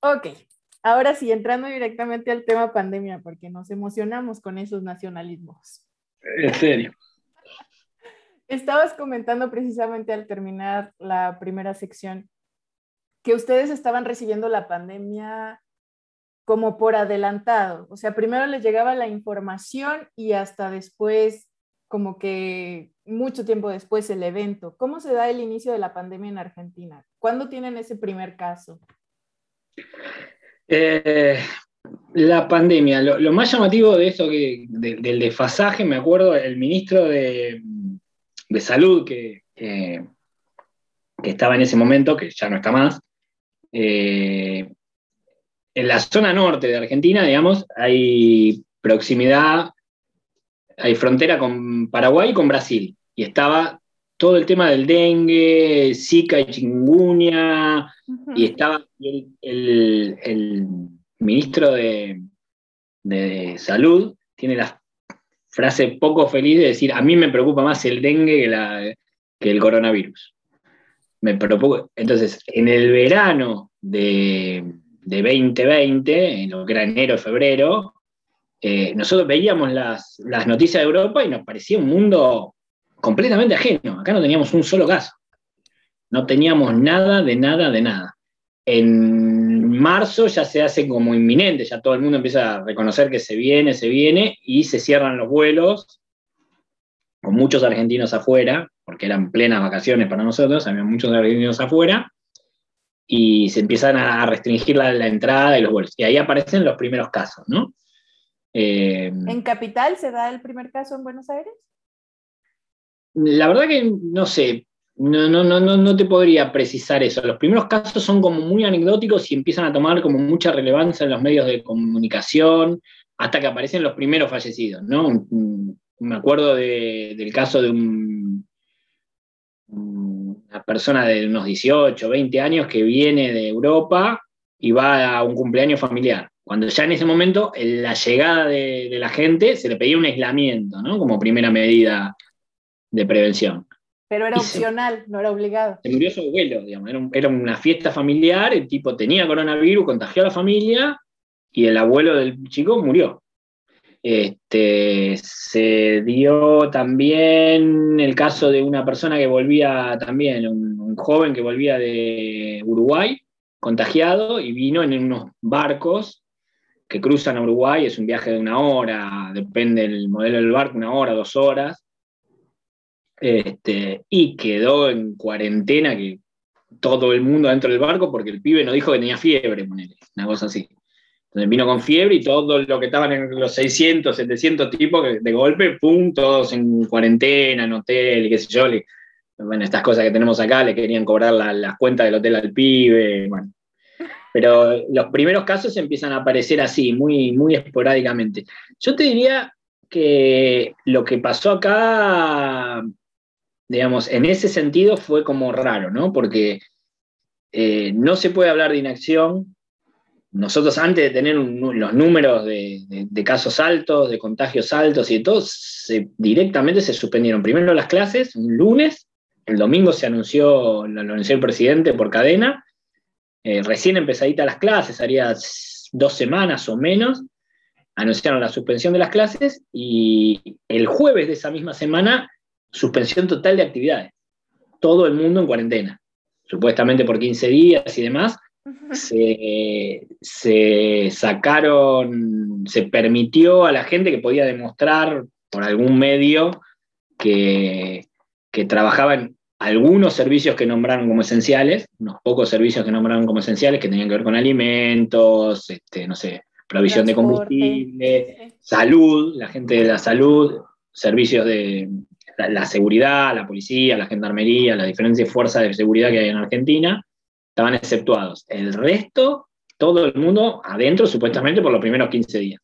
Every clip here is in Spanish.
Ok, ahora sí, entrando directamente al tema pandemia, porque nos emocionamos con esos nacionalismos. En serio. Estabas comentando precisamente al terminar la primera sección que ustedes estaban recibiendo la pandemia como por adelantado. O sea, primero les llegaba la información y hasta después, como que mucho tiempo después, el evento. ¿Cómo se da el inicio de la pandemia en Argentina? ¿Cuándo tienen ese primer caso? Eh, la pandemia, lo, más llamativo de esto, que, del desfasaje, me acuerdo, el ministro de, Salud que, que, estaba en ese momento, que ya no está más, eh, en la zona norte de Argentina, digamos, hay proximidad, hay frontera con Paraguay y con Brasil. Y estaba todo el tema del dengue, Zika y chikungunya, y estaba el, ministro de, Salud, tiene la frase poco feliz de decir, a mí me preocupa más el dengue que, el coronavirus. Me preocupa. Entonces, en el verano de, 2020, en lo que era enero, febrero, eh, nosotros veíamos las, las noticias de Europa y nos parecía un mundo completamente ajeno. Acá no teníamos un solo caso. No teníamos nada de nada de nada. En marzo ya se hace como inminente, ya todo el mundo empieza a reconocer que se viene, se viene, y se cierran los vuelos, con muchos argentinos afuera, porque eran plenas vacaciones para nosotros, había muchos argentinos afuera, y se empiezan a restringir la, entrada y los vuelos. Y ahí aparecen los primeros casos, ¿no? Eh, ¿En Capital se da el primer caso en Buenos Aires? La verdad que no sé, no, no, no, no te podría precisar eso. Los primeros casos son como muy anecdóticos y empiezan a tomar como mucha relevancia en los medios de comunicación hasta que aparecen los primeros fallecidos, ¿no? Me acuerdo del caso de una persona de unos 18, 20 años que viene de Europa y va a un cumpleaños familiar. Cuando ya en ese momento, en la llegada de, de la gente, se le pedía un aislamiento, ¿no? Como primera medida de prevención. Pero era opcional, no era obligado. Se murió su abuelo, digamos, era, una fiesta familiar, el tipo tenía coronavirus, contagió a la familia y el abuelo del chico murió. Este, se dio también el caso de una persona que volvía también, un, un, joven que volvía de Uruguay, contagiado, y vino en unos barcos que cruzan a Uruguay, es un viaje de una hora, depende del modelo del barco, una hora, dos horas, este, y quedó en cuarentena que todo el mundo dentro del barco porque el pibe no dijo que tenía fiebre, una cosa así. Entonces vino con fiebre y todo lo que estaban en los 600, 700 tipos, de golpe, pum, todos en cuarentena, en hotel, qué sé yo. bueno, estas cosas que tenemos acá, le querían cobrar las cuentas del hotel al pibe. Pero los primeros casos empiezan a aparecer así, muy, muy esporádicamente. Yo te diría que lo que pasó acá digamos, en ese sentido fue como raro, ¿no? Porque eh, no se puede hablar de inacción. Nosotros antes de tener los números de, casos altos, de contagios altos y de todo, directamente se suspendieron primero las clases, un lunes, el domingo se anunció, lo, anunció el presidente por cadena, eh, recién empezadita las clases, haría dos semanas o menos, anunciaron la suspensión de las clases y el jueves de esa misma semana suspensión total de actividades. Todo el mundo en cuarentena, supuestamente por 15 días y demás. Se, sacaron, se permitió a la gente que podía demostrar por algún medio que, que trabajaba en algunos servicios que nombraron como esenciales, unos pocos servicios que nombraron como esenciales que tenían que ver con alimentos, este, no sé, provisión de combustible, salud, la gente de la salud, servicios de, la, seguridad, la policía, la gendarmería, las diferentes fuerzas de seguridad que hay en Argentina, estaban exceptuados. El resto, todo el mundo adentro, supuestamente por los primeros 15 días.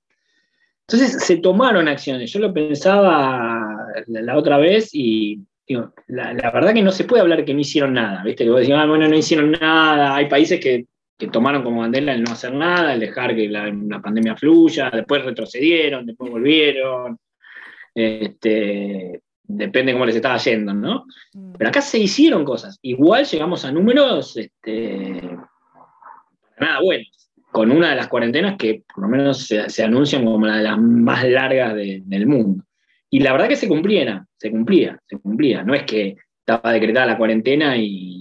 Entonces se tomaron acciones. Yo lo pensaba la, otra vez y la, verdad que no se puede hablar que no hicieron nada. ¿viste? Que vos decís, ah, bueno, no hicieron nada. Hay países que, tomaron como bandera el no hacer nada, el dejar que la, la pandemia fluya, después retrocedieron, después volvieron. Este, depende cómo les estaba yendo, ¿no? Mm. Pero acá se hicieron cosas. Igual llegamos a números este, nada buenos. con una de las cuarentenas que por lo menos se, anuncian como la de las más largas del mundo. Y la verdad que se cumplía, se cumplía, se cumplía. No es que estaba decretada la cuarentena y,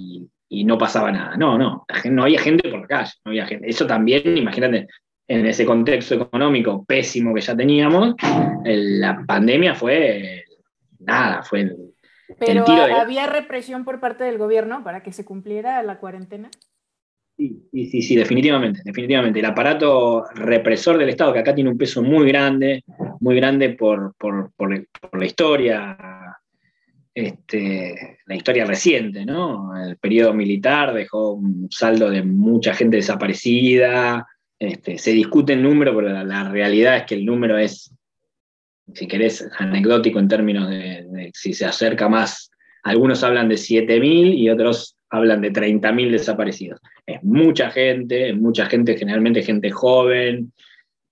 no pasaba nada. No, no, no había gente por la calle, no había gente. Eso también, imagínate, en ese contexto económico pésimo que ya teníamos, la pandemia fue nada, fue Pero había represión por parte del gobierno para que se cumpliera la cuarentena. Sí, sí, sí, definitivamente, definitivamente. El aparato represor del Estado, que acá tiene un peso muy grande, muy grande por, la historia, este, la historia reciente, ¿no? El periodo militar dejó un saldo de mucha gente desaparecida, este, se discute el número, pero la, realidad es que el número es, si querés, anecdótico en términos de, si se acerca más. Algunos hablan de 7.000 y otros hablan de 30.000 desaparecidos. Es mucha gente, es mucha gente, generalmente gente joven.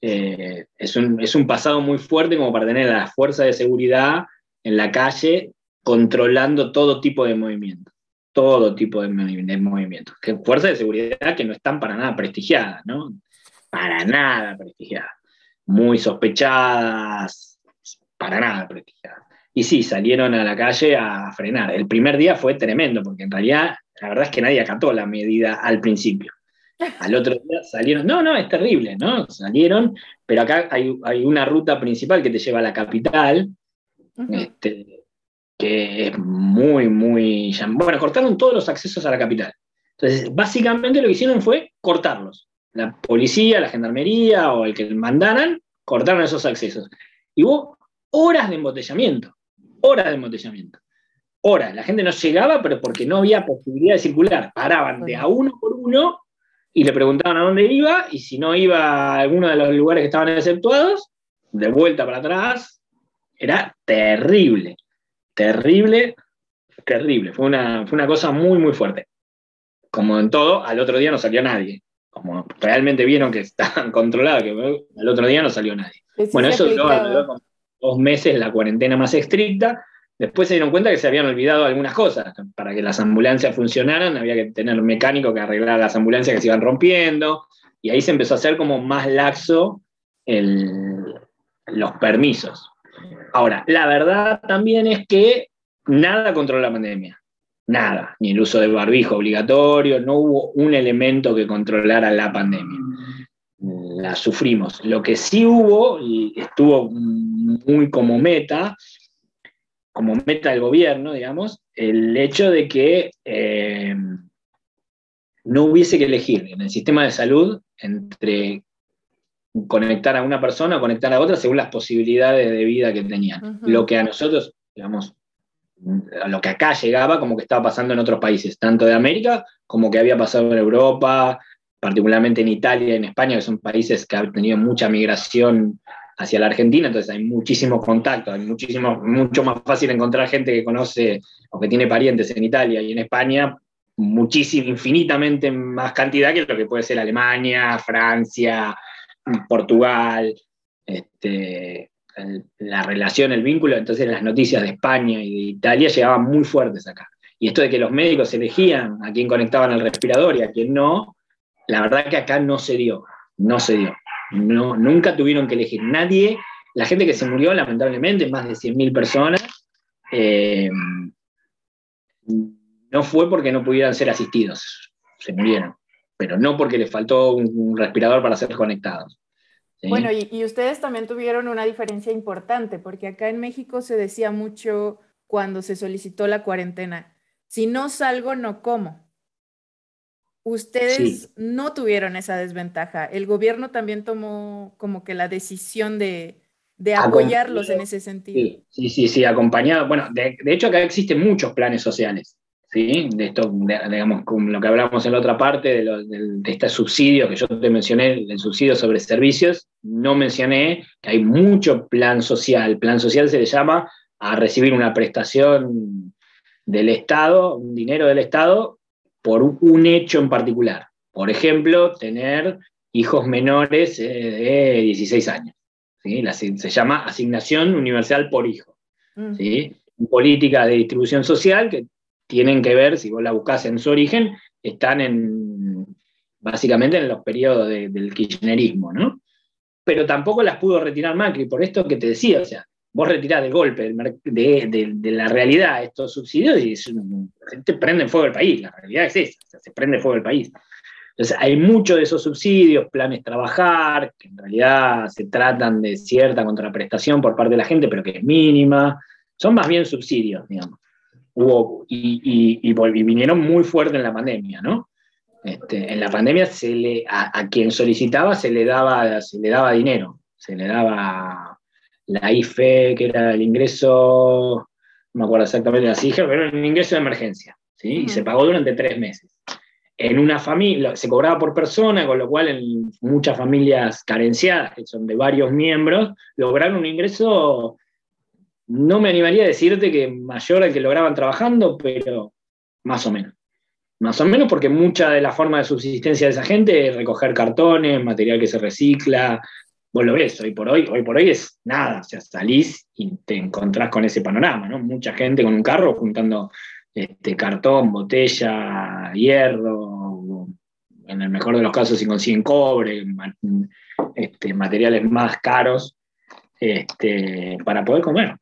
Eh, es, un, pasado muy fuerte como para tener a la fuerza de seguridad en la calle controlando todo tipo de movimientos. Todo tipo de, movimientos. Que fuerzas de seguridad que no están para nada prestigiadas, ¿no? Para nada prestigiadas. Muy sospechadas, para nada prestigiadas. Y sí, salieron a la calle a frenar. El primer día fue tremendo, porque en realidad la verdad es que nadie acató la medida al principio. Al otro día salieron, no, no, es terrible, ¿no? Salieron, pero acá hay, una ruta principal que te lleva a la capital, este, que es muy, muy... Bueno, cortaron todos los accesos a la capital. Entonces, básicamente lo que hicieron fue cortarlos. La policía, la gendarmería o el que mandaran, cortaron esos accesos. Y hubo horas de embotellamiento, horas de embotellamiento horas. La gente no llegaba, pero porque no había posibilidad de circular. Paraban de a uno por uno y le preguntaban a dónde iba, y si no iba a alguno de los lugares que estaban exceptuados, de vuelta para atrás. Era terrible, terrible, terrible. Fue una, fue una cosa muy, muy fuerte. Como en todo, al otro día no salió nadie. Como realmente vieron que estaban controlados, que al otro día no salió nadie. bueno, eso duró dos meses la cuarentena más estricta Después se dieron cuenta que se habían olvidado algunas cosas. Para que las ambulancias funcionaran, había que tener un mecánico que arreglara las ambulancias que se iban rompiendo. Y ahí se empezó a hacer como más laxo los permisos. Ahora, la verdad también es que nada controló la pandemia. Nada. Ni el uso de barbijo obligatorio, no hubo un elemento que controlara la pandemia. La sufrimos. Lo que sí hubo, y estuvo muy como meta, como meta del gobierno, digamos, el hecho de que eh, no hubiese que elegir en el sistema de salud entre conectar a una persona o conectar a otra según las posibilidades de vida que tenían. Lo que a nosotros, digamos, lo que acá llegaba como que estaba pasando en otros países, tanto de América como que había pasado en Europa, particularmente en Italia y en España, que son países que han tenido mucha migración hacia la Argentina, entonces hay muchísimos contactos, hay muchísimo, mucho más fácil encontrar gente que conoce o que tiene parientes en Italia y en España, muchísimo, infinitamente más cantidad que lo que puede ser Alemania, Francia, Portugal, este, la relación, el vínculo, entonces las noticias de España y de Italia llegaban muy fuertes acá. Y esto de que los médicos elegían a quién conectaban al respirador y a quién no, la verdad que acá no se dio, no se dio. No, nunca tuvieron que elegir. Nadie, la gente que se murió, lamentablemente, más de 100.000 personas, eh, no fue porque no pudieran ser asistidos, se murieron, pero no porque les faltó un, respirador para ser conectados. Bueno, y, ustedes también tuvieron una diferencia importante, porque acá en México se decía mucho cuando se solicitó la cuarentena, si no salgo, no como. Ustedes no tuvieron esa desventaja. El gobierno también tomó como que la decisión de, apoyarlos en ese sentido. Sí, sí, sí, acompañado. Bueno, de, hecho acá existen muchos planes sociales. ¿sí? De esto, digamos, como lo que hablamos en la otra parte, de, este subsidio que yo te mencioné, el subsidio sobre servicios, no mencioné que hay mucho plan social. Plan social se le llama a recibir una prestación del Estado, un dinero del Estado por un hecho en particular. Por ejemplo, tener hijos menores eh, de 16 años. se llama asignación universal por hijo. Mm. Políticas de distribución social que tienen que ver, si vos la buscás en su origen, están en, básicamente en los periodos del kirchnerismo, ¿no? Pero tampoco las pudo retirar Macri, por esto que te decía, o sea, vos retirás de golpe de, la realidad estos subsidios y te prende fuego el país, la realidad es esa, se prende fuego el país. Entonces, hay muchos de esos subsidios, planes trabajar, que en realidad se tratan de cierta contraprestación por parte de la gente, pero que es mínima. Son más bien subsidios, digamos. Hubo, y, y, vinieron muy fuerte en la pandemia, ¿no? Este, en la pandemia se le, a, quien solicitaba se le, daba, se le daba dinero, se le daba la IFE, que era el ingreso, no me acuerdo exactamente la CIGE, pero era un ingreso de emergencia, ¿sí? Y se pagó durante tres meses en una familia, se cobraba por persona, con lo cual en muchas familias carenciadas, que son de varios miembros, lograron un ingreso, no me animaría a decirte que mayor al que lograban trabajando, pero más o menos. Más o menos porque mucha de la forma de subsistencia de esa gente es recoger cartones, material que se recicla. Vos lo ves, hoy por hoy, hoy por hoy es nada, o sea, salís y te encontrás con ese panorama, ¿no? Mucha gente con un carro juntando este, cartón, botella, hierro, en el mejor de los casos si consiguen cobre, este, materiales más caros, este, para poder comer.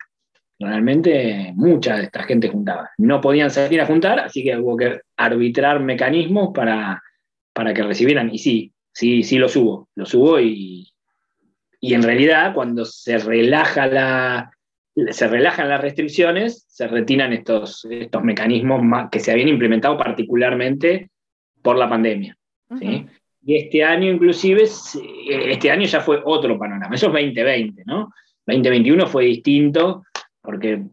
Realmente mucha de esta gente juntaba. No podían salir a juntar, así que hubo que arbitrar mecanismos para, para que recibieran. Y sí, sí, sí lo subo, lo subo y, y en realidad cuando se relaja la, se relajan las restricciones, se retiran estos, estos mecanismos que se habían implementado particularmente por la pandemia. Y este año inclusive, este año ya fue otro panorama, eso es 2020, ¿no? 2021 fue distinto porque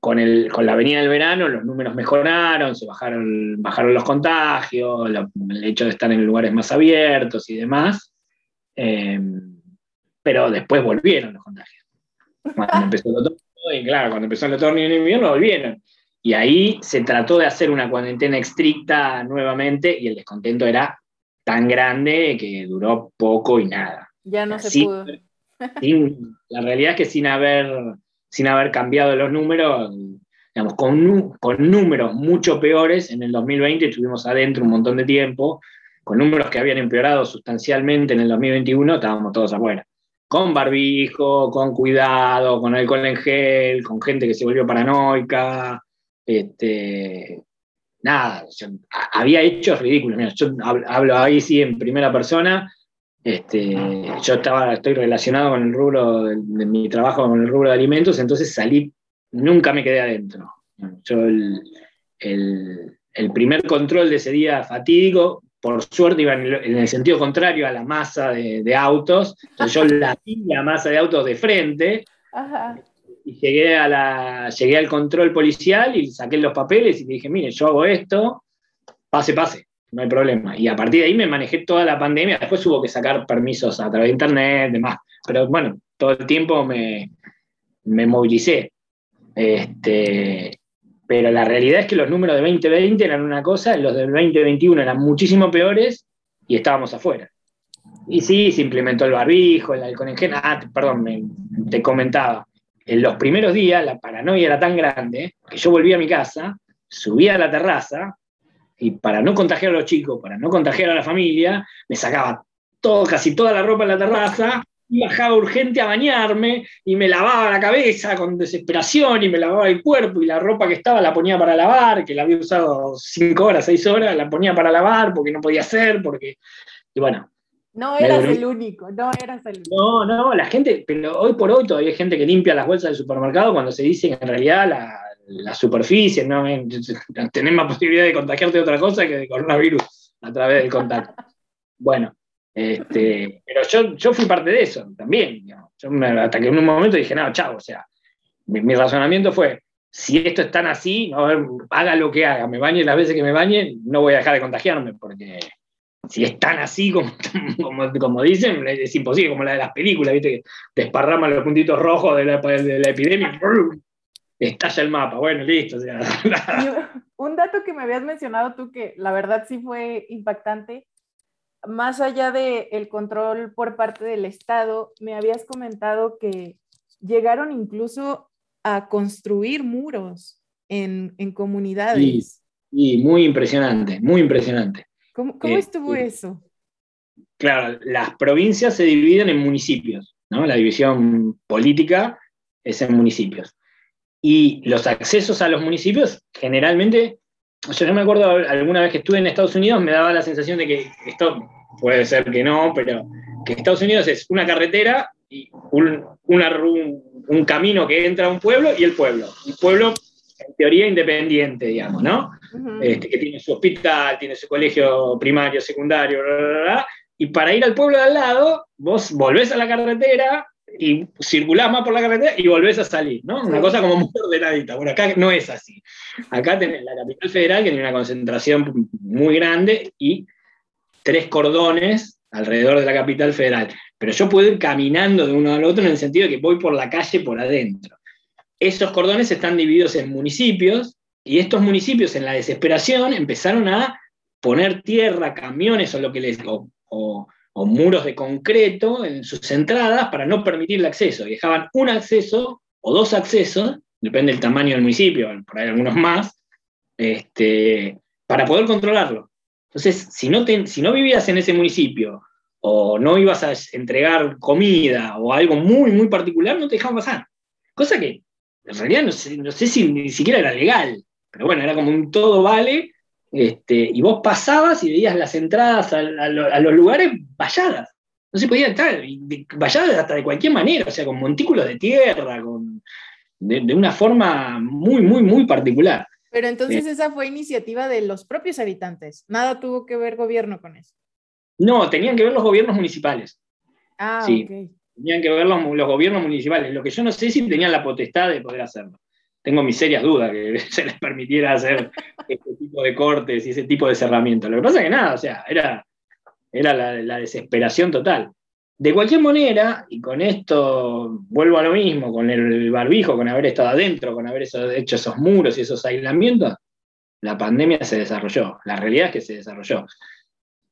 con, el, con la venida del verano los números mejoraron, se bajaron, bajaron los contagios, el hecho de estar en lugares más abiertos y demás, eh, pero después volvieron los contagios. Cuando empezó el otoño, y claro, cuando empezó el otoño y el invierno volvieron. Y ahí se trató de hacer una cuarentena estricta nuevamente y el descontento era tan grande que duró poco y nada. Ya no se pudo. la realidad es que sin haber, sin haber cambiado los números, digamos, con, con números mucho peores, en el 2020 estuvimos adentro un montón de tiempo, con números que habían empeorado sustancialmente en el 2021, estábamos todos afuera con barbijo, con cuidado, con alcohol en gel, con gente que se volvió paranoica. Este, nada, había hechos ridículos. yo hablo ahí sí en primera persona. Este, yo estaba, estoy relacionado con el rubro de, mi trabajo con el rubro de alimentos, entonces salí, nunca me quedé adentro. Yo el, el primer control de ese día fatídico por suerte iba en el, sentido contrario a la masa de, autos, entonces yo la vi la masa de autos de frente. Y llegué, a la, llegué al control policial y saqué los papeles y dije, mire, yo hago esto, pase, pase, no hay problema. Y a partir de ahí me manejé toda la pandemia, después hubo que sacar permisos a través de internet, demás, pero bueno, todo el tiempo me, me movilicé. Este, pero la realidad es que los números de 2020 eran una cosa, los del 2021 eran muchísimo peores y estábamos afuera. Y sí, se implementó el barbijo, el alcohol en gel. Ah, perdón, te comentaba. En los primeros días la paranoia era tan grande que yo volví a mi casa, subía a la terraza y para no contagiar a los chicos, para no contagiar a la familia, me sacaba todo, casi toda la ropa en la terraza bajaba urgente a bañarme y me lavaba la cabeza con desesperación y me lavaba el cuerpo y la ropa que estaba la ponía para lavar, que la había usado cinco horas, seis horas, la ponía para lavar porque no podía hacer, porque, y bueno. No eras el único, no eras el único. No, no, la gente, pero hoy por hoy todavía hay gente que limpia las bolsas del supermercado cuando se dice que en realidad la, la superficie, ¿no? tenés más posibilidad de contagiarte de otra cosa que de coronavirus a través del contacto. Bueno, este, pero yo, yo fui parte de eso también. hasta que en un momento dije, no, chao, o sea, mi, razonamiento fue, si esto es tan así, haga lo que haga, me bañe las veces que me bañe, no voy a dejar de contagiarme, porque si es tan así como, como, dicen, es imposible, como la de las películas, ¿viste? Que desparraman los puntitos rojos de la, de la epidemia, estalla el mapa, bueno, listo. un dato que me habías mencionado tú que la verdad sí fue impactante más allá del el control por parte del Estado, me habías comentado que llegaron incluso a construir muros en, comunidades. Sí, muy impresionante, muy impresionante. ¿Cómo, estuvo este, eso? claro, las provincias se dividen en municipios, ¿no? La división política es en municipios. Y los accesos a los municipios, generalmente, yo no me acuerdo alguna vez que estuve en Estados Unidos, me daba la sensación de que esto puede ser que no, pero que Estados Unidos es una carretera y un, un, camino que entra a un pueblo y el pueblo. Un pueblo, en teoría, independiente, digamos, ¿no? este, que tiene su hospital, tiene su colegio primario, secundario, y para ir al pueblo de al lado, vos volvés a la carretera y circulás más por la carretera y volvés a salir, ¿no? Una cosa como muy ordenadita. Bueno, acá no es así. Acá tenés la capital federal que tiene una concentración muy grande y tres cordones alrededor de la capital federal. Pero yo puedo ir caminando de uno al otro en el sentido de que voy por la calle por adentro. Esos cordones están divididos en municipios y estos municipios en la desesperación empezaron a poner tierra, camiones o lo que les o, muros de concreto en sus entradas para no permitir el acceso. dejaban un acceso o dos accesos, depende del tamaño del municipio, por ahí algunos más, este, para poder controlarlo. Entonces, si no, si no vivías en ese municipio o no ibas a entregar comida o algo muy, muy particular, no te dejaban pasar. Cosa que en realidad no sé, no sé si ni siquiera era legal, pero bueno, era como un todo vale este, y vos pasabas y veías las entradas a, los lugares valladas. No se podía entrar, valladas hasta de cualquier manera, o sea, con montículos de tierra, con, de, una forma muy, muy, muy particular. Pero entonces esa fue iniciativa de los propios habitantes. Nada tuvo que ver gobierno con eso. No, tenían que ver los gobiernos municipales. Ah, sí. Tenían que ver los, los, gobiernos municipales. Lo que yo no sé si tenían la potestad de poder hacerlo tengo mis serias dudas que se les permitiera hacer este tipo de cortes y ese tipo de cerramientos. Lo que pasa es que nada, o sea, era, era la, desesperación total. De cualquier manera, y con esto vuelvo a lo mismo, con el barbijo, con haber estado adentro, con haber hecho esos muros y esos aislamientos, la pandemia se desarrolló. La realidad es que se desarrolló.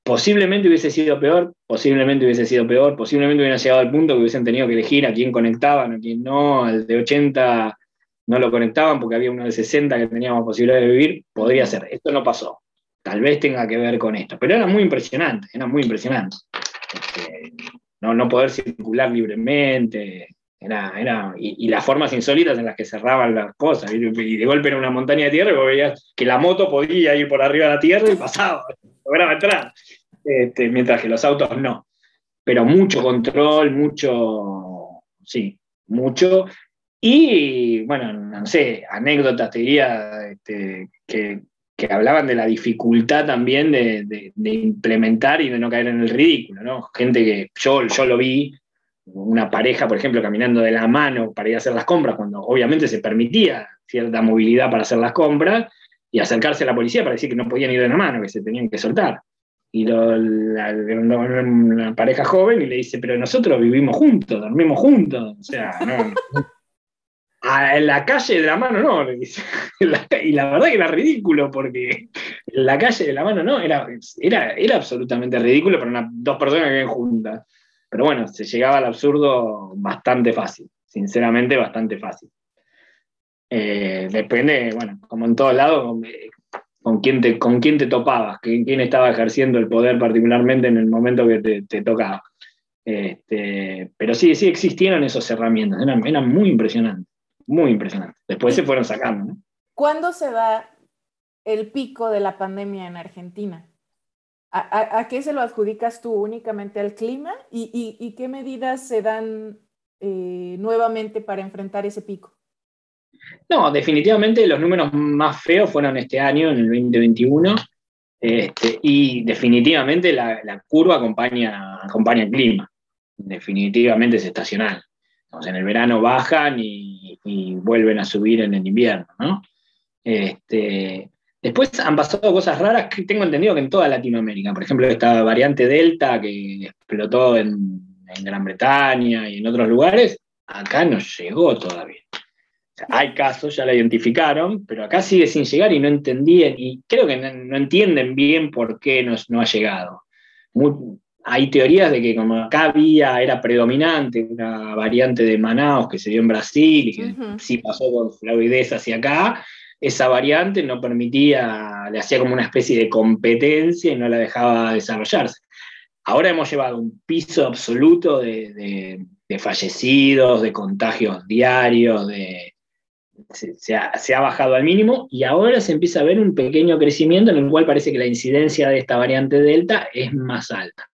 Posiblemente hubiese sido peor, posiblemente hubiese sido peor, posiblemente hubiera llegado al punto que hubiesen tenido que elegir a quién conectaban, a quién no, al de 80 no lo conectaban porque había uno de 60 que teníamos posibilidad de vivir, podría ser. Esto no pasó. Tal vez tenga que ver con esto. Pero era muy impresionante, era muy impresionante. Este, no, no poder circular libremente, era, era, y, las formas insólitas en las que cerraban las cosas. Y, de golpe era una montaña de tierra y vos veías que la moto podía ir por arriba de la tierra y pasaba, lograba entrar. Este, mientras que los autos no. Pero mucho control, mucho, sí, mucho. Y, bueno, no sé, anécdotas, te diría, este, que, hablaban de la dificultad también de, implementar y de no caer en el ridículo, ¿no? Gente que yo, yo lo vi, una pareja, por ejemplo, caminando de la mano para ir a hacer las compras, cuando obviamente se permitía cierta movilidad para hacer las compras, y acercarse a la policía para decir que no podían ir de la mano, que se tenían que soltar. Y lo, una pareja joven y le dice, pero nosotros vivimos juntos, dormimos juntos, o sea, no, en la calle de la mano no, y la verdad que era ridículo, porque la calle de la mano no, era, era, era absolutamente ridículo para dos personas que viven juntas. Pero bueno, se llegaba al absurdo bastante fácil, sinceramente bastante fácil. Eh, depende, bueno, como en todos lados, con, quién te, con quién te topabas, quién, estaba ejerciendo el poder particularmente en el momento que te, tocaba. Este, pero sí, sí existieron esos herramientas, eran, eran muy impresionantes muy impresionante. Después se fueron sacando. ¿Cuándo se da el pico de la pandemia en Argentina? ¿A, qué se lo adjudicas tú únicamente al clima? ¿Y, qué medidas se dan eh, nuevamente para enfrentar ese pico? No, definitivamente los números más feos fueron este año, en el 2021, este, y definitivamente la, curva acompaña, acompaña el clima. Definitivamente es estacional en el verano bajan y, vuelven a subir en el invierno, ¿no? Este, después han pasado cosas raras que tengo entendido que en toda Latinoamérica. Por ejemplo, esta variante Delta que explotó en, Gran Bretaña y en otros lugares, acá no llegó todavía. hay casos, ya la identificaron, pero acá sigue sin llegar y no entendían, y creo que no, entienden bien por qué no, no ha llegado hay teorías de que como acá había, era predominante una variante de Manaus que se dio en Brasil y que sí pasó con fluidez hacia acá, esa variante no permitía, le hacía como una especie de competencia y no la dejaba desarrollarse. ahora hemos llevado un piso absoluto de, fallecidos, de contagios diarios, de, se, ha, bajado al mínimo y ahora se empieza a ver un pequeño crecimiento en el cual parece que la incidencia de esta variante Delta es más alta.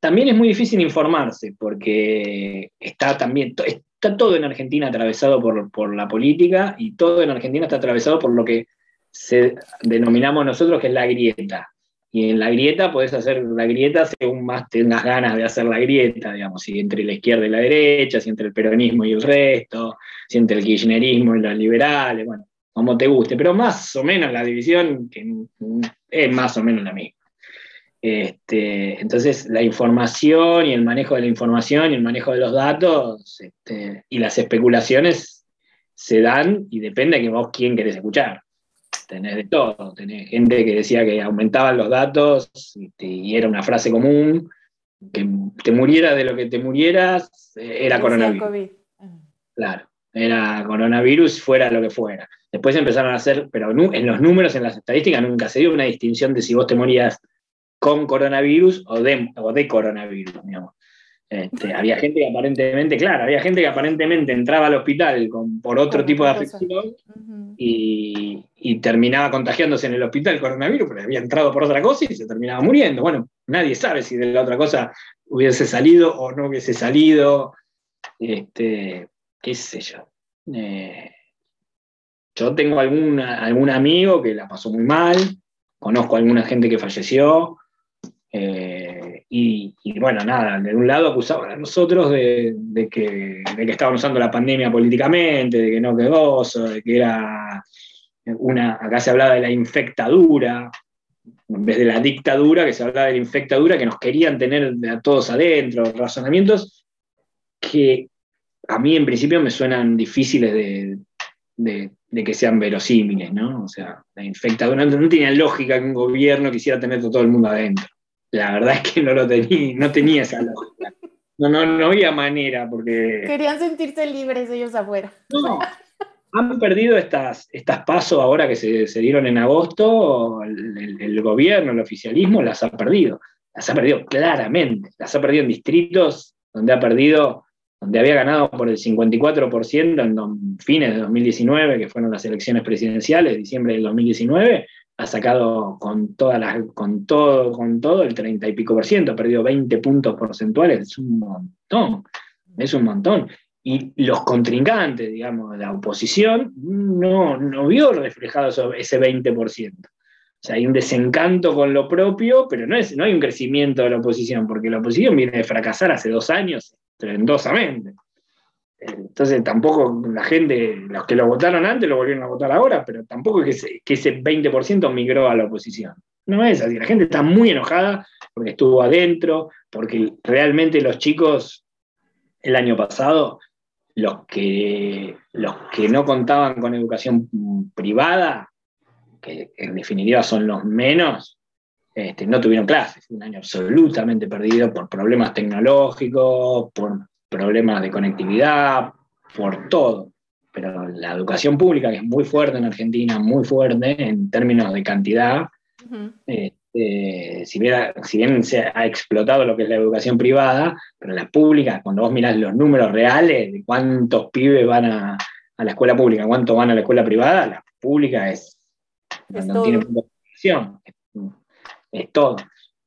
También es muy difícil informarse porque está también, está todo en Argentina atravesado por, por la política y todo en Argentina está atravesado por lo que se, denominamos nosotros que es la grieta. Y en la grieta podés hacer la grieta según más tengas ganas de hacer la grieta, digamos, si entre la izquierda y la derecha, si entre el peronismo y el resto, si entre el kirchnerismo y los liberales, bueno, como te guste, pero más o menos la división es más o menos la misma. Este, entonces, la información y el manejo de la información y el manejo de los datos este, y las especulaciones se dan y depende de que vos quién querés escuchar tenés de todo, tenés gente que decía que aumentaban los datos y, era una frase común, que te muriera de lo que te murieras, eh, era coronavirus. Claro, era coronavirus fuera lo que fuera. Después empezaron a hacer, pero en los números, en las estadísticas, nunca se dio una distinción de si vos te morías con coronavirus o de, o de coronavirus, digamos. Este, había gente que aparentemente, claro, había gente que aparentemente entraba al hospital con, por otro tipo de afección y, terminaba contagiándose en el hospital coronavirus, pero había entrado por otra cosa y se terminaba muriendo. Bueno, nadie sabe si de la otra cosa hubiese salido o no hubiese salido. Este, qué sé yo. Eh, yo tengo alguna, algún amigo que la pasó muy mal, conozco a alguna gente que falleció. Eh, y, bueno, nada, de un lado acusaban a nosotros de, que, de, estaban usando la pandemia políticamente, de que no que gozo, de que era una, acá se hablaba de la infectadura, en vez de la dictadura, que se hablaba de la infectadura, que nos querían tener a todos adentro, razonamientos que a mí en principio me suenan difíciles de, que sean verosímiles, ¿no? O sea, la infectadura no, no tenía lógica que un gobierno quisiera tener todo el mundo adentro la verdad es que no lo tenía, no tenía esa lógica. No, no, no había manera, porque... Querían sentirse libres ellos afuera. No, han perdido estas, estas pasos ahora que se, dieron en agosto, el, gobierno, el oficialismo las ha perdido. Las ha perdido claramente. Las ha perdido en distritos donde ha perdido, donde había ganado por el 54% en fines de 2019, que fueron las elecciones presidenciales, diciembre del 2019, ha sacado con, todas las, con, todo, con todo el 30 y pico por ciento, ha perdido 20 puntos porcentuales, es un montón, es un montón. Y los contrincantes, digamos, de la oposición, no, no vio reflejado ese 20%. O sea, hay un desencanto con lo propio, pero no, es, no hay un crecimiento de la oposición, porque la oposición viene de fracasar hace dos años, tremendosamente. Entonces tampoco la gente, los que lo votaron antes lo volvieron a votar ahora, pero tampoco es que, ese 20% migró a la oposición. No es así, la gente está muy enojada porque estuvo adentro, porque realmente los chicos el año pasado, los que, los que no contaban con educación privada, que en definitiva son los menos, este, no tuvieron clases. Un año absolutamente perdido por problemas tecnológicos, por problemas de conectividad, por todo. Pero la educación pública, que es muy fuerte en Argentina, muy fuerte en términos de cantidad, este, si, bien, si, bien, se ha explotado lo que es la educación privada, pero la pública, cuando vos mirás los números reales de cuántos pibes van a, la escuela pública, cuántos van a la escuela privada, la pública es, no, tiene es todo.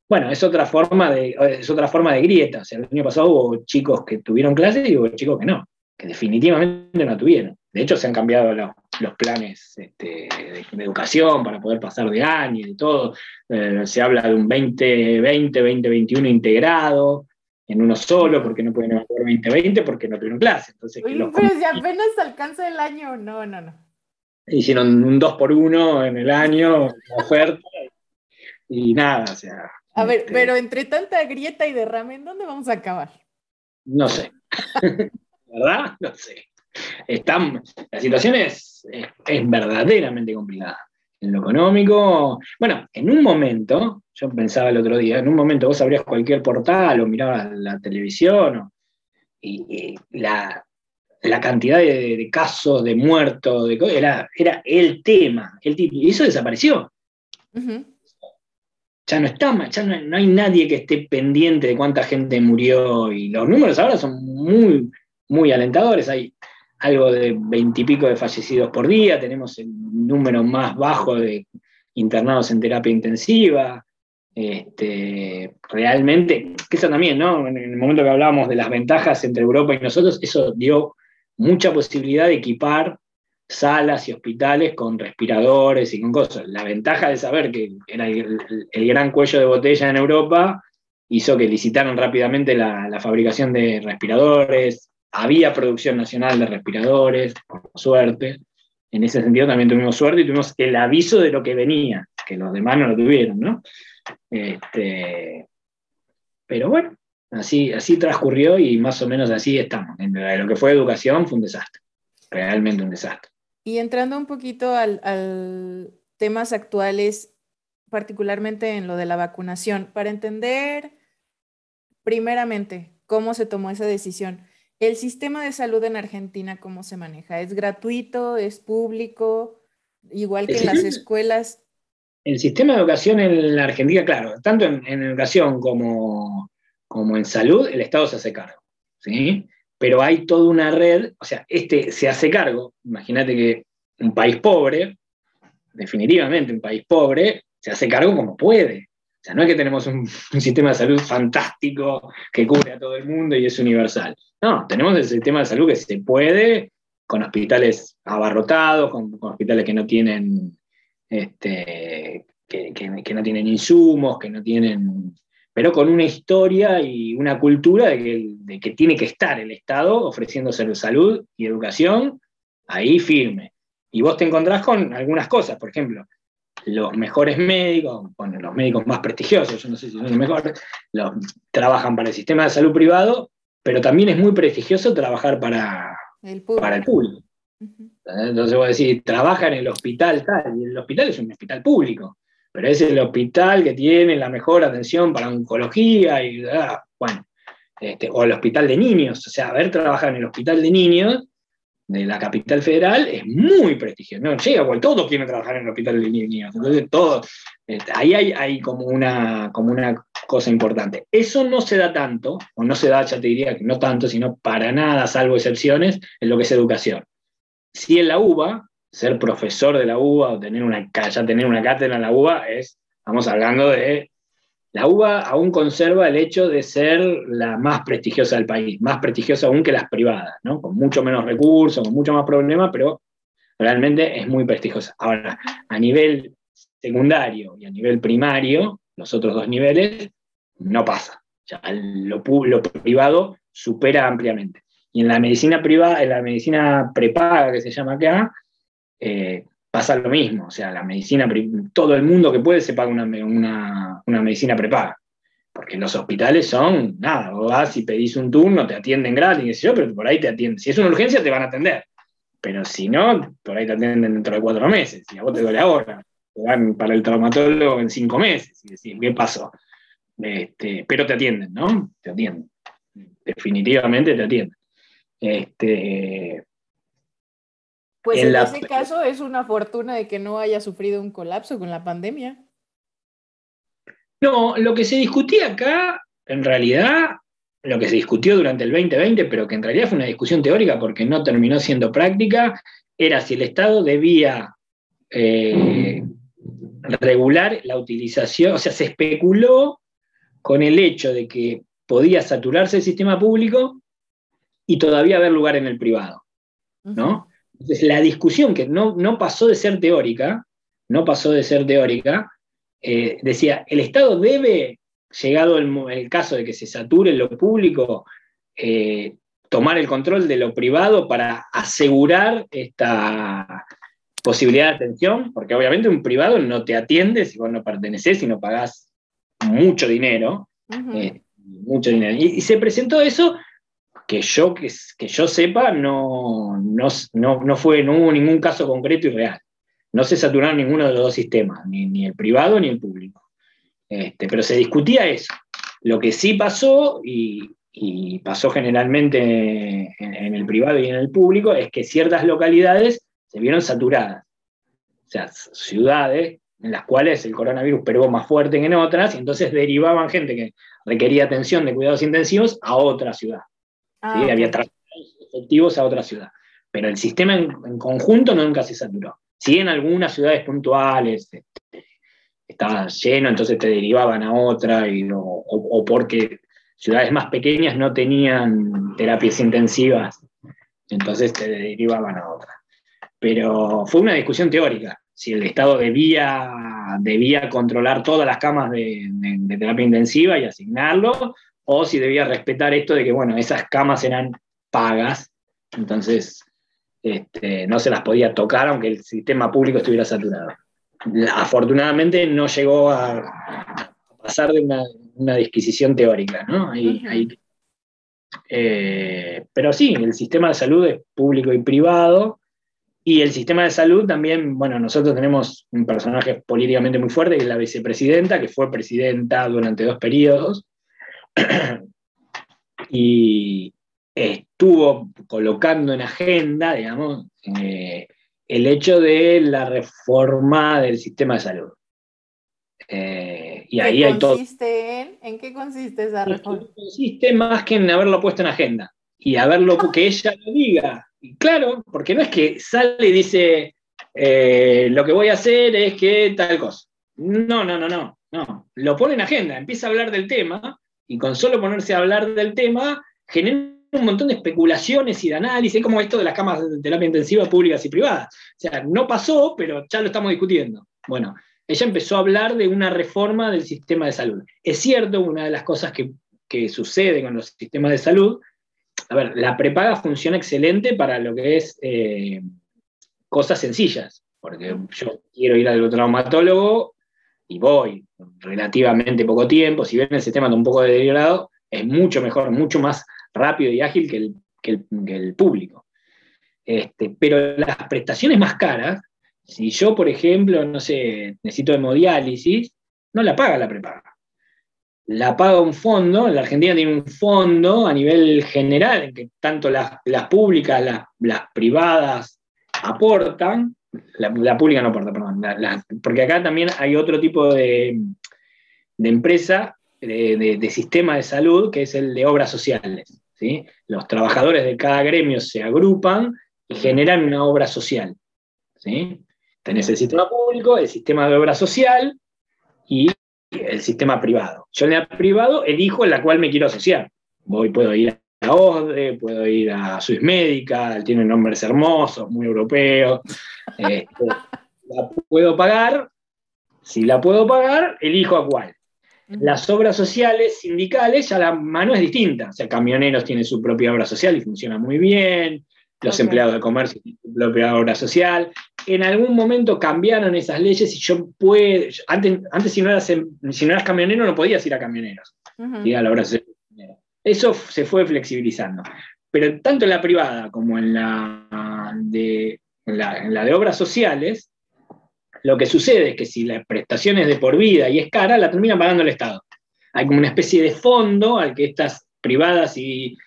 Bueno, es otra forma de, es otra forma de grieta. el año pasado hubo chicos que tuvieron clases y hubo chicos que no, que definitivamente no tuvieron. De hecho, se han cambiado los, planes este, de, educación para poder pasar de año y todo. Eh, se habla de un 2020, 2021 integrado en uno solo, porque no pueden evaluar 2020 porque no tuvieron clase. Entonces, pero si apenas alcanza el año, no, no, no. Hicieron un 2 por 1 en el año, oferta, y nada, o sea, a ver, pero entre tanta grieta y derrame, ¿en dónde vamos a acabar? No sé. ¿Verdad? No sé. la situación es, es, verdaderamente complicada. En lo económico, bueno, en un momento, yo pensaba el otro día, en un momento vos abrías cualquier portal o mirabas la televisión y, la, cantidad de, casos de muertos de, era, era el tema, el y eso desapareció ya no está, ya no, hay nadie que esté pendiente de cuánta gente murió y los números ahora son muy, muy alentadores. Hay algo de veintipico de fallecidos por día, tenemos el número más bajo de internados en terapia intensiva. Este, realmente, que eso también, ¿no? En el momento que hablábamos de las ventajas entre Europa y nosotros, eso dio mucha posibilidad de equipar salas y hospitales con respiradores y con cosas. La ventaja de saber que era el, gran cuello de botella en Europa hizo que licitaron rápidamente la, fabricación de respiradores, había producción nacional de respiradores, por suerte. En ese sentido también tuvimos suerte y tuvimos el aviso de lo que venía, que los demás no lo tuvieron, ¿no? Este, pero bueno, así, así transcurrió y más o menos así estamos. En lo que fue educación fue un desastre, realmente un desastre. Y entrando un poquito al, temas actuales, particularmente en lo de la vacunación, para entender primeramente cómo se tomó esa decisión. ¿El sistema de salud en Argentina cómo se maneja? ¿Es gratuito? ¿Es público? Igual que en las escuelas. El sistema de educación en la Argentina, claro, tanto en, educación como, como, en salud, el Estado se hace cargo. ¿sí? Pero hay toda una red, o sea, este se hace cargo, imagínate que un país pobre, definitivamente un país pobre, se hace cargo como puede. O sea, no es que tenemos un, sistema de salud fantástico que cubre a todo el mundo y es universal. No, tenemos el sistema de salud que se puede, con hospitales abarrotados, con, hospitales que no tienen este, que, no tienen insumos, que no tienen pero con una historia y una cultura de que, tiene que estar el Estado ofreciendo salud y educación ahí firme. Y vos te encontrás con algunas cosas, por ejemplo, los mejores médicos, bueno, los médicos más prestigiosos, yo no sé si son los mejores, trabajan para el sistema de salud privado, pero también es muy prestigioso trabajar para el público. Para el público. Entonces vos decís, trabaja en el hospital tal, y el hospital es un hospital público pero es el hospital que tiene la mejor atención para oncología y bueno, este, o el hospital de niños, o sea, haber trabajado en el hospital de niños de la capital federal es muy prestigioso. No llega, todos quieren trabajar en el hospital de niños. Entonces, todo, este, ahí hay, hay, como, una, como una cosa importante. Eso no se da tanto, o no se da, ya te diría que no tanto, sino para nada, salvo excepciones, en lo que es educación. Si en la UBA, ser profesor de la UBA o tener una, ya tener una cátedra en la UBA es, estamos hablando de, la UBA aún conserva el hecho de ser la más prestigiosa del país, más prestigiosa aún que las privadas, ¿no? con mucho menos recursos, con mucho más problemas, pero realmente es muy prestigiosa. Ahora, a nivel secundario y a nivel primario, los otros dos niveles, no pasa. Ya lo, privado supera ampliamente. Y en la medicina privada, en la medicina prepaga que se llama acá, eh, pasa lo mismo. O sea, la medicina, todo el mundo que puede se paga una, medicina prepaga. Porque los hospitales son, nada, vos vas y pedís un turno, te atienden gratis, yo, pero por ahí te atienden. Si es una urgencia, te van a atender. Pero si no, por ahí te atienden dentro de cuatro meses. Y a vos te duele ahora. Te van para el traumatólogo en cinco meses. Y decís, ¿qué pasó? Este, pero te atienden, ¿no? Te atienden. Definitivamente te atienden. Este, pues en, ese caso es una fortuna de que no haya sufrido un colapso con la pandemia. No, lo que se discutía acá, en realidad, lo que se discutió durante el 2020, pero que en realidad fue una discusión teórica porque no terminó siendo práctica, era si el Estado debía eh, regular la utilización, o sea, se especuló con el hecho de que podía saturarse el sistema público y todavía haber lugar en el privado, ¿no? Entonces, la discusión que no, no pasó de ser teórica, no pasó de ser teórica, eh, decía, el Estado debe, llegado el, caso de que se sature lo público, eh, tomar el control de lo privado para asegurar esta posibilidad de atención, porque obviamente un privado no te atiende si vos no perteneces y no pagás mucho dinero. Eh, mucho dinero. y, se presentó eso que yo, que, que yo sepa, no, no, fue, no hubo ningún caso concreto y real. No se saturaron ninguno de los dos sistemas, ni, el privado ni el público. Este, pero se discutía eso. Lo que sí pasó, y, pasó generalmente en, el privado y en el público, es que ciertas localidades se vieron saturadas. O sea, ciudades en las cuales el coronavirus pegó más fuerte que en otras, y entonces derivaban gente que requería atención de cuidados intensivos a otra ciudad. Ah, Había traslados efectivos a otra ciudad. Pero el sistema en, conjunto nunca se saturó. Si en algunas ciudades puntuales este, estaba lleno, entonces te derivaban a otra, o, porque ciudades más pequeñas no tenían terapias intensivas, entonces te derivaban a otra. Pero fue una discusión teórica, si el Estado debía, debía controlar todas las camas de, terapia intensiva y asignarlo, o si debía respetar esto de que, bueno, esas camas eran pagas, entonces este, no se las podía tocar aunque el sistema público estuviera saturado afortunadamente no llegó a, pasar de una, disquisición teórica, ¿no? Eh, pero sí, el sistema de salud es público y privado, y el sistema de salud también, bueno, nosotros tenemos un personaje políticamente muy fuerte, que es la vicepresidenta, que fue presidenta durante dos periodos, y estuvo colocando en agenda, digamos, eh, el hecho de la reforma del sistema de salud. Eh, y ahí hay todo. En, ¿En qué consiste esa reforma? Consiste más que en haberlo puesto en agenda y haberlo que ella lo diga. Y claro, porque no es que sale y dice eh, lo que voy a hacer es que tal cosa. No, no, no, no, no. Lo pone en agenda, empieza a hablar del tema y con solo ponerse a hablar del tema genera un montón de especulaciones y de análisis, como esto de las camas de terapia intensiva públicas y privadas. O sea, no pasó, pero ya lo estamos discutiendo. Bueno, ella empezó a hablar de una reforma del sistema de salud. Es cierto, una de las cosas que, sucede con los sistemas de salud, a ver, la prepaga funciona excelente para lo que es eh, cosas sencillas, porque yo quiero ir al traumatólogo y voy relativamente poco tiempo, si bien el sistema está un poco deteriorado, es mucho mejor, mucho más rápido y ágil que el, público. Este, pero las prestaciones más caras, si yo, por ejemplo, no sé, necesito hemodiálisis, no la paga la prepaga. La paga un fondo, la Argentina tiene un fondo a nivel general, en que tanto las, públicas, las, privadas aportan, la, pública no aporta, perdón, porque acá también hay otro tipo de, de empresa de, sistema de salud, que es el de obras sociales. ¿sí? Los trabajadores de cada gremio se agrupan y generan una obra social. ¿sí? Tenés el sistema público, el sistema de obra social y el sistema privado. Yo en el privado elijo en la cual me quiero asociar. Voy, puedo ir a OSDE, puedo ir a Swiss Medical, tiene nombres hermosos, muy europeos. Este, la puedo pagar. Si la puedo pagar, elijo a cuál. Las obras sociales sindicales, ya la mano es distinta. O sea, camioneros tienen su propia obra social y funciona muy bien. Los empleados de comercio tienen su propia obra social. En algún momento cambiaron esas leyes y yo puedo. Antes, antes si, no eras, si no eras camionero, no podías ir a camioneros. la obra social. Eso se fue flexibilizando. Pero tanto en la privada como en la de, obras sociales, lo que sucede es que si la prestación es de por vida y es cara, la termina pagando el Estado. Hay como una especie de fondo al que estas privadas y,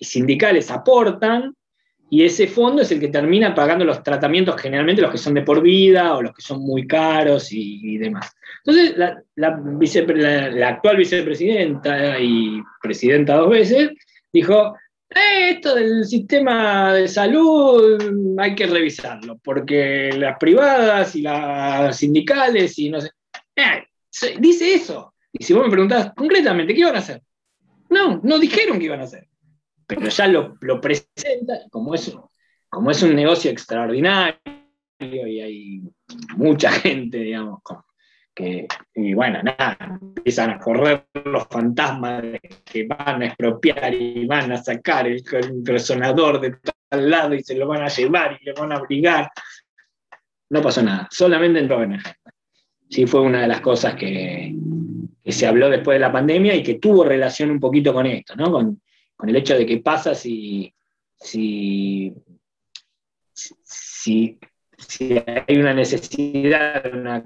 sindicales aportan, y ese fondo es el que termina pagando los tratamientos, generalmente los que son de por vida o los que son muy caros y, demás. Entonces, la, actual vicepresidenta y presidenta dos veces dijo, eh, esto del sistema de salud hay que revisarlo, porque las privadas y las sindicales y no sé. Eh, dice eso. Y si vos me preguntás concretamente, ¿qué iban a hacer? No, no dijeron que iban a hacer. Pero ya lo, lo presenta, como es, como es un negocio extraordinario y hay mucha gente, digamos, con, y bueno, nada, empiezan a correr los fantasmas que van a expropiar y van a sacar el, resonador de tal lado y se lo van a llevar y le van a obligar. No pasó nada, solamente entró en agenda. Sí, fue una de las cosas que, se habló después de la pandemia y que tuvo relación un poquito con esto, ¿no? Con, el hecho de qué pasa si, si, si, si hay una necesidad de una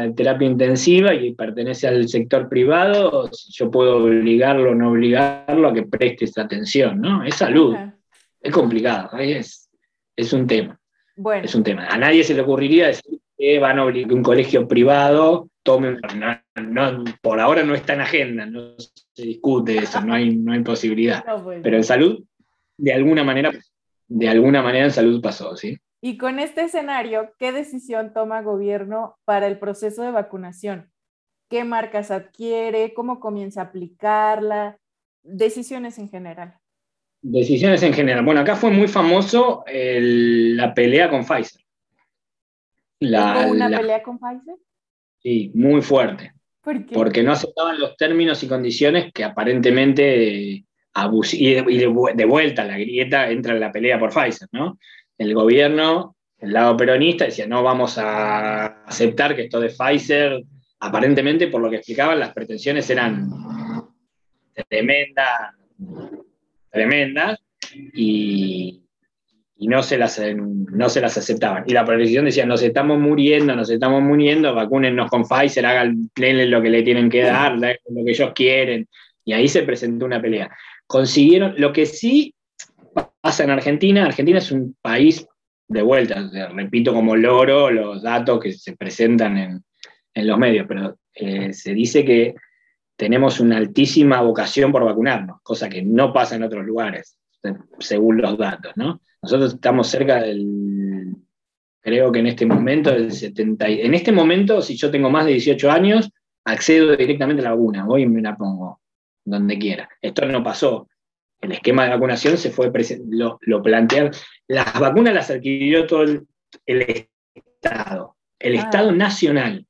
de terapia intensiva y pertenece al sector privado, yo puedo obligarlo o no obligarlo a que preste esa atención, ¿no? Es salud. Es complicado, es, es un tema. Bueno. Es un tema. A nadie se le ocurriría decir, que van a obligar que un colegio privado por ahora no está en agenda, no se discute eso, no hay, no hay posibilidad. Pues. Pero en salud, de alguna manera, de alguna manera en salud pasó, ¿sí? Y con este escenario, ¿qué decisión toma gobierno para el proceso de vacunación? ¿Qué marcas adquiere? ¿Cómo comienza a aplicarla? Decisiones en general. Decisiones en general. Bueno, acá fue muy famoso la pelea con Pfizer. La, una pelea con Pfizer? Sí, muy fuerte. ¿Por qué? Porque no aceptaban los términos y condiciones que aparentemente abus y, de, vuelta la grieta entra en la pelea por Pfizer, ¿no? El gobierno, el lado peronista, decía, no vamos a aceptar que esto de Pfizer, aparentemente por lo que explicaban, las pretensiones eran tremendas, tremendas, y, no se, las, no se las aceptaban. Y la oposición decía, nos estamos muriendo, nos estamos muriendo, vacúnennos con Pfizer, hagan lo que le tienen que dar, lo que ellos quieren. Y ahí se presentó una pelea. Consiguieron, lo que sí pasa en Argentina, Argentina es un país de vuelta, repito como loro los datos que se presentan en, los medios, pero eh, se dice que tenemos una altísima vocación por vacunarnos, cosa que no pasa en otros lugares, según los datos, ¿no? Nosotros estamos cerca del, creo que en este momento, del 70, en este momento, si yo tengo más de 18 años, accedo directamente a la vacuna, voy y me la pongo donde quiera. Esto no pasó. El esquema de vacunación se fue, lo, lo plantearon. Las vacunas las adquirió todo el, Estado, el ah. Estado nacional.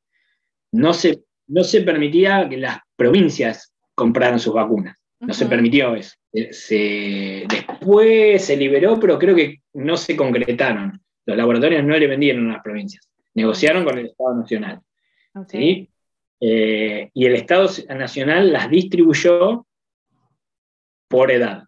No se, no se permitía que las provincias compraran sus vacunas. No se permitió eso. Eh, después se liberó, pero creo que no se concretaron. Los laboratorios no le vendieron a las provincias. Negociaron con el Estado Nacional. Eh, y el Estado Nacional las distribuyó por edad.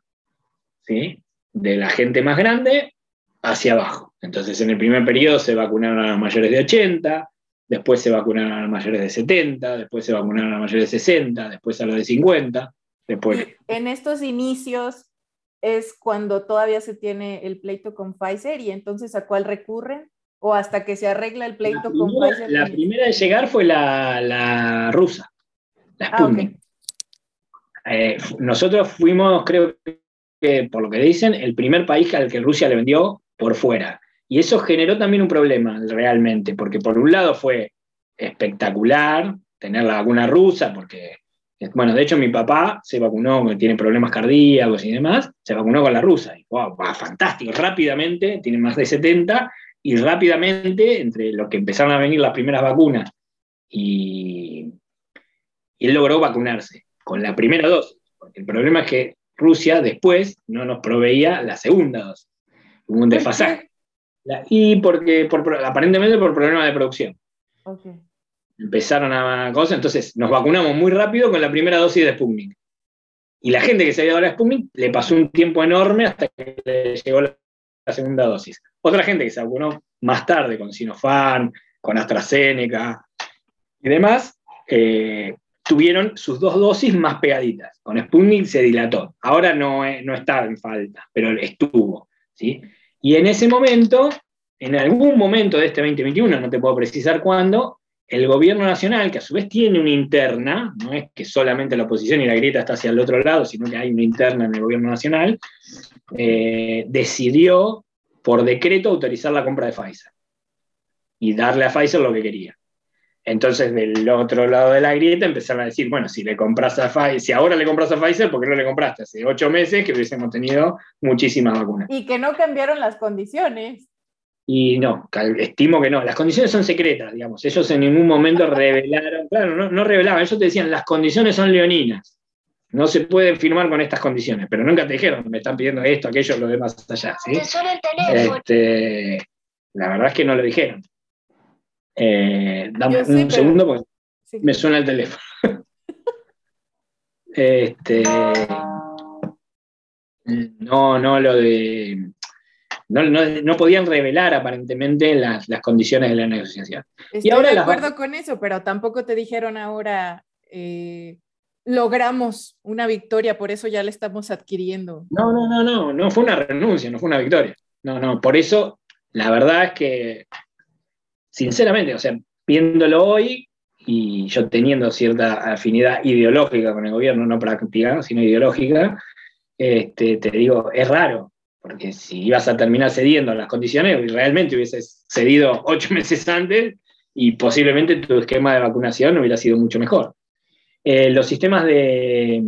¿sí? De la gente más grande hacia abajo. Entonces, en el primer periodo se vacunaron a los mayores de 80, después se vacunaron a los mayores de 70, después se vacunaron a los mayores de 60, después a los de 50. Después. en estos inicios es cuando todavía se tiene el pleito con Pfizer y entonces a cuál recurren o hasta que se arregla el pleito con Pfizer. La primera de llegar fue la, rusa, la ah. Eh, nosotros fuimos, creo que por lo que dicen, el primer país al que Rusia le vendió por fuera. Y eso generó también un problema realmente, porque por un lado fue espectacular tener la vacuna rusa, porque, bueno, de hecho mi papá se vacunó, tiene problemas cardíacos y demás, se vacunó con la rusa. Y, wow, fantástico, rápidamente, tiene más de 70, y rápidamente, entre los que empezaron a venir las primeras vacunas, y, y él logró vacunarse con la primera dosis. Porque el problema es que Rusia después no nos proveía la segunda dosis. Hubo un desfasaje y porque aparentemente por problemas de producción. Empezaron a cosas, entonces nos vacunamos muy rápido con la primera dosis de Sputnik. Y la gente que se había dado la Sputnik le pasó un tiempo enorme hasta que le llegó la, segunda dosis. Otra gente que se vacunó más tarde con Sinopharm, con AstraZeneca y demás, eh, tuvieron sus dos dosis más pegaditas. Con Sputnik se dilató. Ahora no, no está en falta, pero estuvo. ¿sí? Y en ese momento, en algún momento de este 2021, no te puedo precisar cuándo, el gobierno nacional, que a su vez tiene una interna, no es que solamente la oposición y la grieta está hacia el otro lado, sino que hay una interna en el gobierno nacional, eh, decidió por decreto autorizar la compra de Pfizer y darle a Pfizer lo que quería. Entonces, del otro lado de la grieta empezaron a decir, bueno, si le compras a Pfizer, si ahora le compras a Pfizer, ¿por qué no le compraste hace ocho meses que hubiésemos tenido muchísimas vacunas? Y que no cambiaron las condiciones. Y no, estimo que no. Las condiciones son secretas, digamos. Ellos en ningún momento revelaron, claro, no, no revelaban. Ellos te decían, las condiciones son leoninas. No se pueden firmar con estas condiciones, pero nunca te dijeron, me están pidiendo esto, aquello, lo demás allá. ¿sí? Este, la verdad es que no lo dijeron. Eh, dame un segundo porque me suena el teléfono. este, no, no lo de. No, podían revelar aparentemente las, condiciones de la negociación. Estoy ahora de acuerdo con eso, pero tampoco te dijeron ahora eh, logramos una victoria, por eso ya la estamos adquiriendo. No, no, no, no, no fue una renuncia, no fue una victoria. No, no, por eso la verdad es que sinceramente, o sea, viéndolo hoy y yo teniendo cierta afinidad ideológica con el gobierno, no práctica, sino ideológica, este, te digo, es raro, porque si ibas a terminar cediendo las condiciones, realmente hubieses cedido ocho meses antes y posiblemente tu esquema de vacunación hubiera sido mucho mejor. Eh, los sistemas de,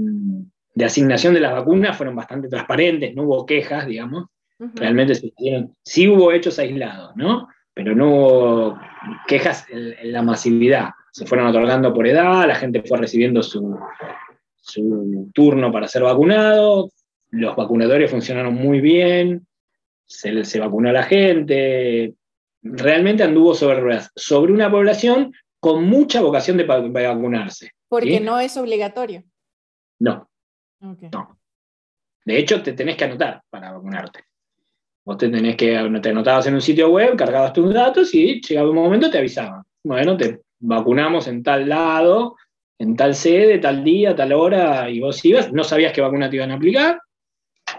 asignación de las vacunas fueron bastante transparentes, no hubo quejas, digamos. Realmente sí hubo hechos aislados, ¿no? Pero no hubo quejas en, la masividad. Se fueron otorgando por edad, la gente fue recibiendo su, su turno para ser vacunado, los vacunadores funcionaron muy bien, se, se vacunó a la gente, realmente anduvo sobre sobre una población con mucha vocación de, vacunarse. Porque no es obligatorio. No. no. De hecho, te tenés que anotar para vacunarte. Vos te tenés que, te anotabas en un sitio web, cargabas tus datos y llegaba un momento te avisaban. Bueno, te vacunamos en tal lado, en tal sede, tal día, tal hora, y vos ibas, no sabías qué vacuna te iban a aplicar,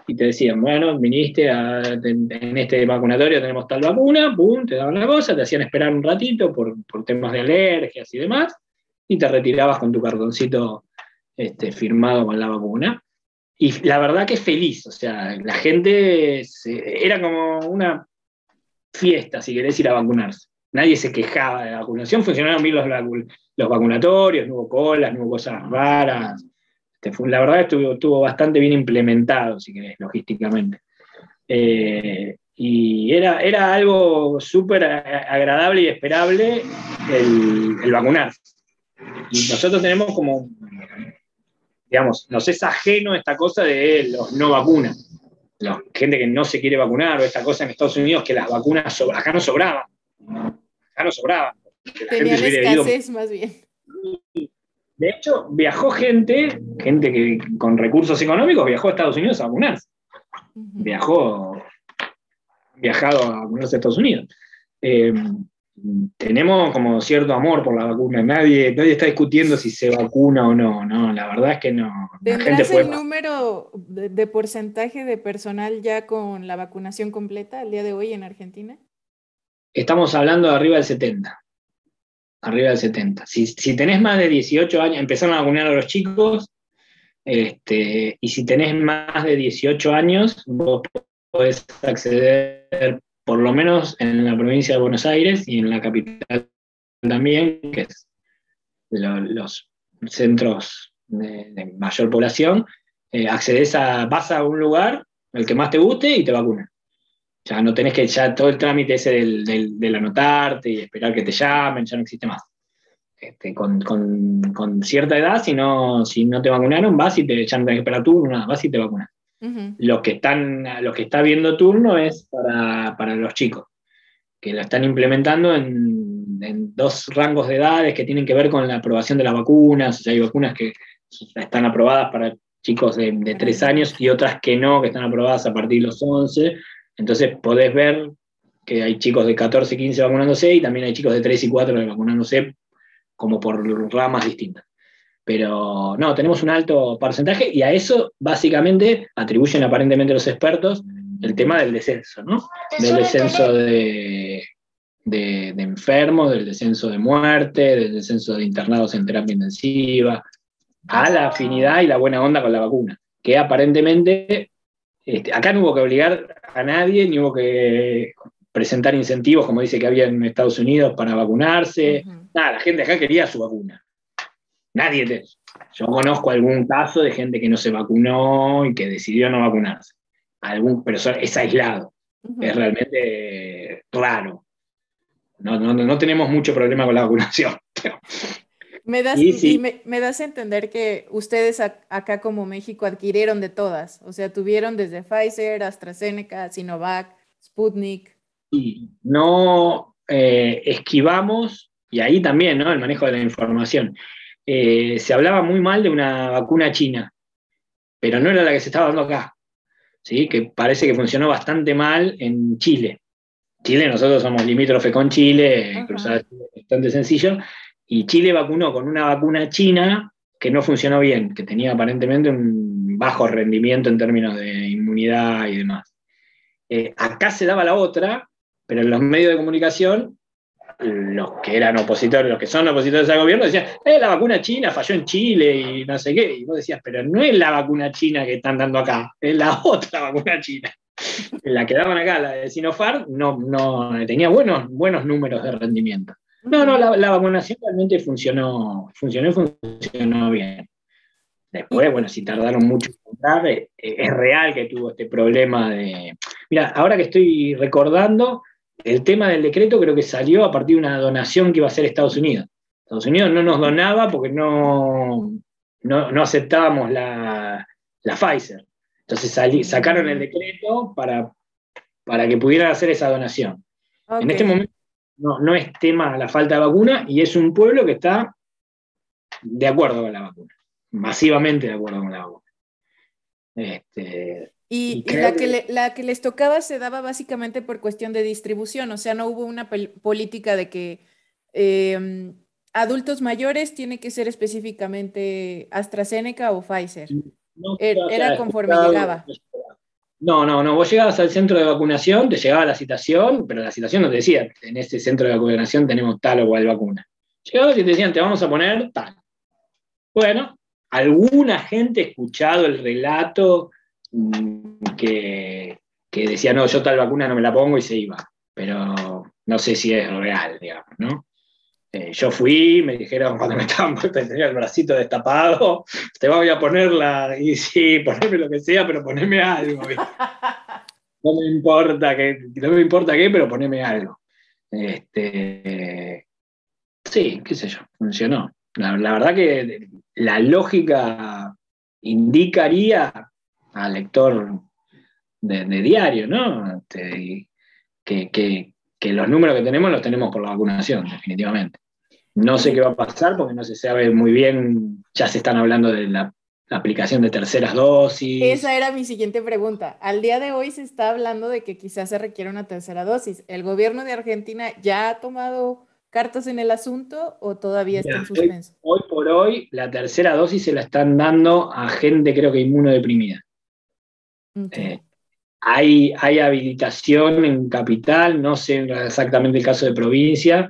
y te decían, bueno, viniste en este vacunatorio, tenemos tal vacuna, pum, te daban la cosa, te hacían esperar un ratito por, temas de alergias y demás, y te retirabas con tu cartoncito este, firmado con la vacuna. Y la verdad que feliz, o sea, la gente era como una fiesta, si querés ir a vacunarse. Nadie se quejaba de la vacunación, funcionaron bien los, los vacunatorios, no hubo colas, no hubo cosas raras. Este, la verdad estuvo, estuvo bastante bien implementado, si querés, logísticamente. Eh, y era, era algo súper agradable y esperable el, el vacunarse. Y nosotros tenemos como, digamos, nos es ajeno esta cosa de los no vacunas. La gente que no se quiere vacunar, o esta cosa en Estados Unidos que las vacunas acá no sobraban. Acá no sobraban. Tenían escasez más bien. De hecho, viajó gente, gente que con recursos económicos, viajó a Estados Unidos a vacunarse. Viajó, viajado a vacunarse a Estados Unidos. Eh, tenemos como cierto amor por la vacuna. Nadie, nadie está discutiendo si se vacuna o no. No, la verdad es que no. ¿Tendrás el número de, porcentaje de personal ya con la vacunación completa al día de hoy en Argentina? Estamos hablando de arriba del 70 arriba del 70. Si, tenés más de 18 años, empezaron a vacunar a los chicos, este, y si tenés más de 18 años, vos podés acceder, por lo menos en la provincia de Buenos Aires y en la capital también, que es los centros de, mayor población, eh, a, vas a un lugar, el que más te guste, y te vacunan. Ya no tenés que, ya todo el trámite ese del, anotarte y esperar que te llamen, ya no existe más. Este, con, cierta edad, si no, si no te vacunaron, vas y te, ya no tenés que esperar turno, vas y te vacunas. Los que están, los que está viendo turno es para, los chicos, que lo están implementando en, en, dos rangos de edades que tienen que ver con la aprobación de las vacunas. O sea, hay vacunas que están aprobadas para chicos de, de 3 años y otras que no, que están aprobadas a partir de los 11. Entonces podés ver que hay chicos de 14, 15 vacunándose y también hay chicos de 3 y 4 vacunándose como por ramas distintas. Pero no, tenemos un alto porcentaje y a eso básicamente atribuyen aparentemente los expertos el tema del descenso, ¿no? Del descenso de, de, enfermos, del descenso de muerte, del descenso de internados en terapia intensiva, a la afinidad y la buena onda con la vacuna, que aparentemente este, acá no hubo que obligar a nadie, ni hubo que presentar incentivos, como dice que había en Estados Unidos, para vacunarse. Nada, la gente acá quería su vacuna. Nadie te... Yo conozco algún caso de gente que no se vacunó y que decidió no vacunarse. Algún, pero es aislado. Es realmente raro. No, no, tenemos mucho problema con la vacunación. Me das, y me, das a entender que ustedes acá como México adquirieron de todas, o sea, tuvieron desde Pfizer, AstraZeneca, Sinovac, Sputnik. Y no eh, esquivamos, y ahí también, ¿no? El manejo de la información. Eh, se hablaba muy mal de una vacuna china, pero no era la que se estaba dando acá, ¿sí? Que parece que funcionó bastante mal en Chile. Chile, nosotros somos limítrofe con Chile, cruzar bastante sencillo, y Chile vacunó con una vacuna china que no funcionó bien, que tenía aparentemente un bajo rendimiento en términos de inmunidad y demás. Eh, acá se daba la otra, pero en los medios de comunicación los que eran opositores, los que son opositores al gobierno, decían, eh, la vacuna china falló en Chile y no sé qué. Y vos decías, pero no es la vacuna china que están dando acá, es la otra vacuna china. La que daban acá, la de Sinopharm, no, no tenía buenos, buenos números de rendimiento. No, no, la, vacunación realmente funcionó, funcionó y funcionó bien. Después, bueno, si tardaron mucho en encontrar, es, es real que tuvo este problema de... Mira, ahora que estoy recordando, el tema del decreto creo que salió a partir de una donación que iba a hacer Estados Unidos. Estados Unidos no nos donaba porque no, no, aceptábamos la, Pfizer. Entonces sacaron el decreto para, para que pudieran hacer esa donación. En este momento no, es tema la falta de vacuna y es un pueblo que está de acuerdo con la vacuna, masivamente de acuerdo con la vacuna. Este, y, la, que la que les tocaba se daba básicamente por cuestión de distribución, o sea, no hubo una política de que em, adultos mayores tiene que ser específicamente AstraZeneca o Pfizer. Er, era, conforme llegaba. No, no, no. Vos llegabas al centro de vacunación, te llegaba la citación, pero la citación no te decía, en este centro de vacunación tenemos tal o cual vacuna. Llegabas y te decían, te vamos a poner tal. Bueno, alguna gente ha escuchado el relato Mm, que, decía, no, yo tal vacuna no me la pongo y se iba, pero no sé si es real, digamos, ¿no? Eh, yo fui, me dijeron cuando me estaban tenía el bracito destapado, te voy a ponerla, y sí, ponerme lo que sea, pero poneme algo. No me importa que, no me importa qué, pero poneme algo. Este, sí, qué sé yo, funcionó. La, verdad que la lógica indicaría al lector de, diario, ¿no? Este, que, los números que tenemos los tenemos por la vacunación, definitivamente. No sé qué va a pasar porque no se sabe muy bien, ya se están hablando de la, aplicación de terceras dosis. Esa era mi siguiente pregunta. Al día de hoy se está hablando de que quizás se requiere una tercera dosis. ¿El gobierno de Argentina ya ha tomado cartas en el asunto o todavía está en suspenso? Hoy, hoy, por hoy, la tercera dosis se la están dando a gente, creo que inmunodeprimida. Eh, hay, hay habilitación en capital, no sé exactamente el caso de provincia,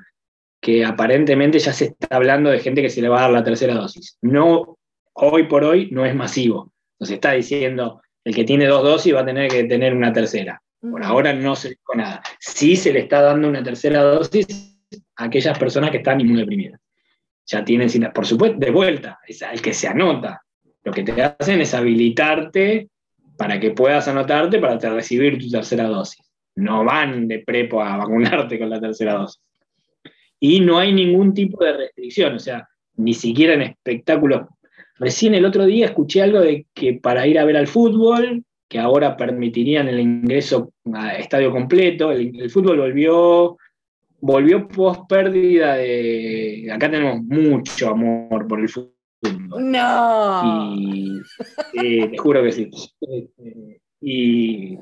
que aparentemente ya se está hablando de gente que se le va a dar la tercera dosis. No, hoy por hoy no es masivo. Nos está diciendo, el que tiene dos dosis va a tener que tener una tercera. Por ahora no se dijo nada. Sí se le está dando una tercera dosis a aquellas personas que están inmunodeprimidas. Ya tienen, por supuesto, de vuelta, es el que se anota. Lo que te hacen es habilitarte para que puedas anotarte para recibir tu tercera dosis. No van de prepo a vacunarte con la tercera dosis. Y no hay ningún tipo de restricción, o sea, ni siquiera en espectáculos. Recién el otro día escuché algo de que para ir a ver al fútbol, que ahora permitirían el ingreso a estadio completo, el, fútbol volvió, volvió post pérdida de... Acá tenemos mucho amor por el fútbol no. Y, te juro que sí. Y,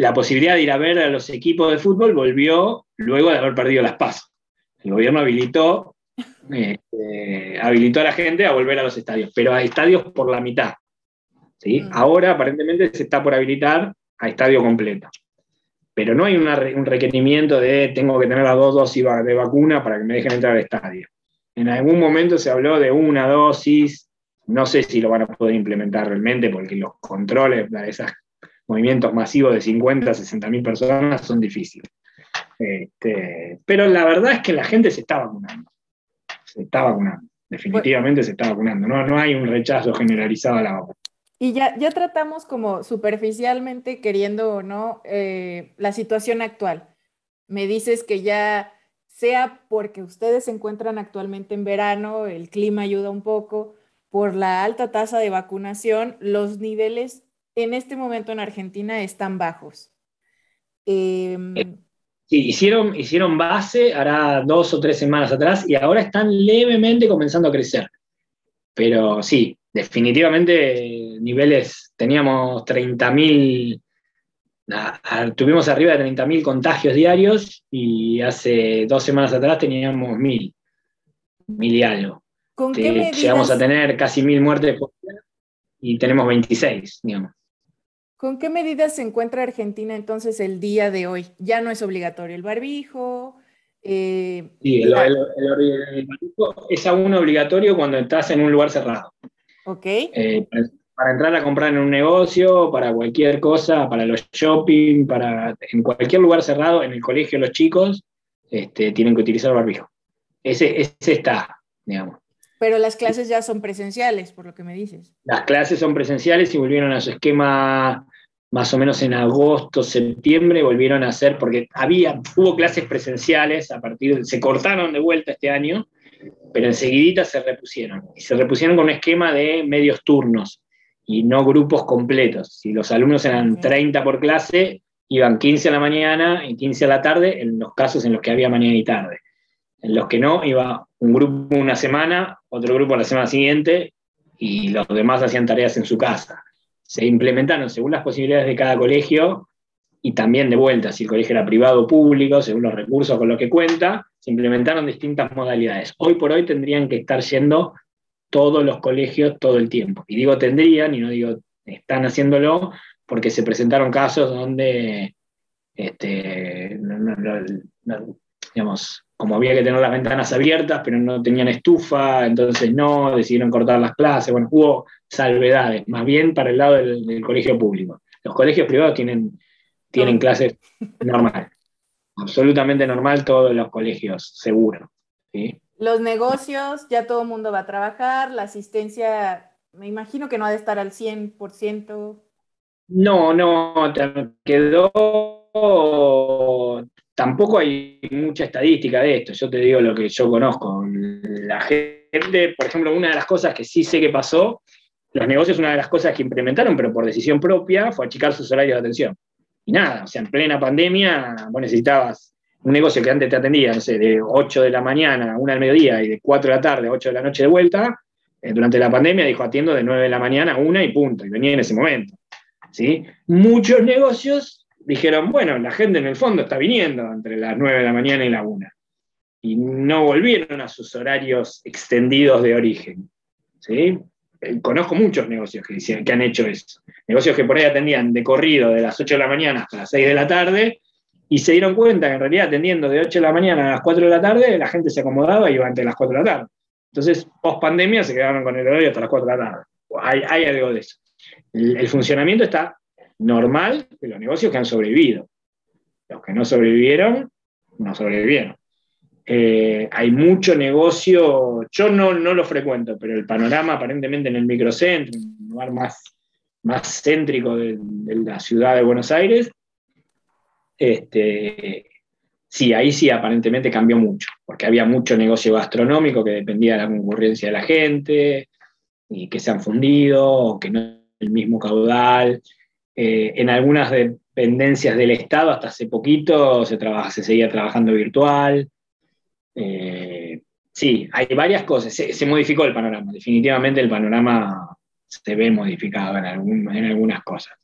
la posibilidad de ir a ver a los equipos de fútbol volvió luego de haber perdido las pasos. El gobierno habilitó, este, habilitó a la gente a volver a los estadios, pero a estadios por la mitad. ¿sí? Mm. Ahora aparentemente se está por habilitar a estadio completo. Pero no hay un requerimiento de tengo que tener las dos dosis de vacuna para que me dejen entrar al estadio. En algún momento se habló de una dosis, no sé si lo van a poder implementar realmente porque los controles de esos movimientos masivos de 50, 60 mil personas son difíciles. Este, pero la verdad es que la gente se está vacunando. Se está vacunando. Definitivamente se está vacunando. No, no hay un rechazo generalizado a la vacuna. Y ya, ya tratamos como superficialmente, queriendo o no, eh, la situación actual. Me dices que ya sea porque ustedes se encuentran actualmente en verano, el clima ayuda un poco, por la alta tasa de vacunación, los niveles en este momento en Argentina están bajos. Em, sí, hicieron, hicieron base hará dos o tres semanas atrás y ahora están levemente comenzando a crecer. Pero sí, definitivamente niveles, teníamos 30.000 tuvimos arriba de 30.000 contagios diarios y hace dos semanas atrás teníamos 1.000, 1.000 y algo. ¿Con qué Llegamos a tener casi 1.000 muertes y tenemos 26, digamos. ¿Con qué medidas se encuentra Argentina entonces el día de hoy? Ya no es obligatorio el barbijo. Eh, sí, el, barbijo es aún obligatorio cuando estás en un lugar cerrado. Ok. Eh, para, entrar a comprar en un negocio, para cualquier cosa, para los shopping, para en cualquier lugar cerrado, en el colegio los chicos este, tienen que utilizar barbijo. Ese, ese está, digamos. Pero las clases ya son presenciales, por lo que me dices. Las clases son presenciales y volvieron a su esquema más o menos en agosto, septiembre, volvieron a hacer, porque había, hubo clases presenciales a partir, se cortaron de vuelta este año, pero enseguidita se repusieron. Y se repusieron con un esquema de medios turnos y no grupos completos. Si los alumnos eran 30 por clase, iban 15 a la mañana y 15 a la tarde, en los casos en los que había mañana y tarde. En los que no, iba un grupo una semana, otro grupo la semana siguiente y los demás hacían tareas en su casa. Se implementaron según las posibilidades de cada colegio y también de vuelta, si el colegio era privado o público, según los recursos con los que cuenta, se implementaron distintas modalidades. Hoy por hoy tendrían que estar yendo todos los colegios todo el tiempo. Y digo tendrían, y no digo están haciéndolo, porque se presentaron casos donde este, digamos, como había que tener las ventanas abiertas, pero no tenían estufa, entonces no, decidieron cortar las clases. Bueno, hubo salvedades, más bien para el lado del, colegio público. Los colegios privados tienen, tienen clases normal, absolutamente normal todos los colegios, seguro. Los negocios, ya todo el mundo va a trabajar, la asistencia, me imagino que no ha de estar al 100%. No, no, quedó tampoco hay mucha estadística de esto. Yo te digo lo que yo conozco. La gente, por ejemplo, una de las cosas que sí sé que pasó, los negocios, una de las cosas que implementaron, pero por decisión propia, fue achicar sus horarios de atención. Y nada, o sea, en plena pandemia, vos necesitabas un negocio que antes te atendía, no sé, de 8 de la mañana a 1 del mediodía y de 4 de la tarde a 8 de la noche de vuelta, eh, durante la pandemia dijo atiendo de 9 de la mañana a 1 y punto, y venía en ese momento. ¿sí? Muchos negocios dijeron, bueno, la gente en el fondo está viniendo entre las 9 de la mañana y la 1. Y no volvieron a sus horarios extendidos de origen. ¿sí? Eh, conozco muchos negocios que, que han hecho eso. Negocios que por ahí atendían de corrido de las 8 de la mañana hasta las 6 de la tarde y se dieron cuenta que en realidad atendiendo de 8 de la mañana a las 4 de la tarde, la gente se acomodaba y iba entre las 4 de la tarde. Entonces, post pandemia se quedaron con el horario hasta las 4 de la tarde. Hay, hay algo de eso. el funcionamiento está normal de los negocios que han sobrevivido. Los que no sobrevivieron, no sobrevivieron. Eh, hay mucho negocio, yo no, no lo frecuento, pero el panorama aparentemente en el microcentro, en un lugar más, más céntrico de, la ciudad de Buenos Aires, este, sí, ahí sí aparentemente cambió mucho, porque había mucho negocio gastronómico que dependía de la concurrencia de la gente, y que se han fundido, o que no el mismo caudal, eh, en algunas dependencias del Estado hasta hace poquito se, se seguía trabajando virtual. Eh, sí, hay varias cosas. Se, modificó el panorama. Definitivamente el panorama se ve modificado en, algunas cosas.